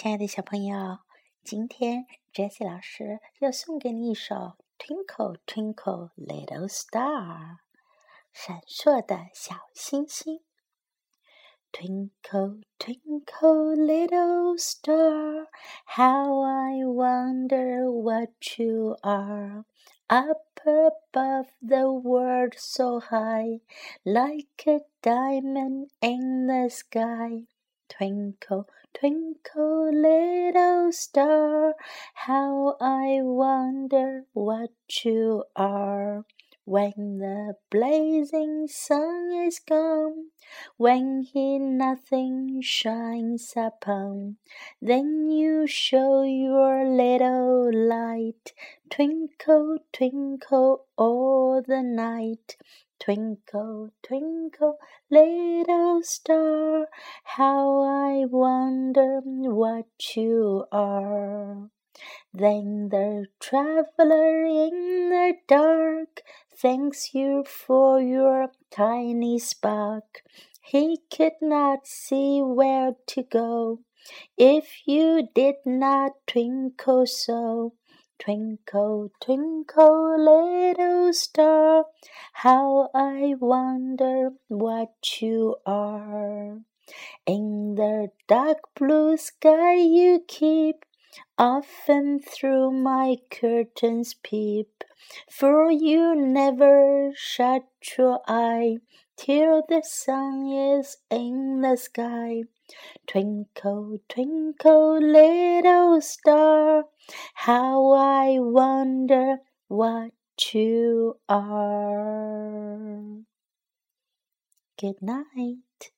亲爱的小朋友，今天 Jessie 老师要送给你一首《Twinkle Twinkle Little Star》，闪烁的小星星。Twinkle Twinkle Little Star, how I wonder what you are. Up above the world so high, like a diamond in the sky. Twinkle, twinkle, little star, how I wonder what you are. When the blazing sun is gone, when he nothing shines upon, then you show your little light, twinkle, twinkle all the night. Twinkle, twinkle, little star, how I wonder what you are. Then the traveler in the dark thanks you for your tiny spark. He could not see where to go if you did not twinkle so. Twinkle, twinkle, little star, how I wonder what you are. In the dark blue sky you keep, often through my curtains peep, for you never shut your eye till the sun is in the sky. Twinkle, twinkle, little star, how I wonder what you are. Good night.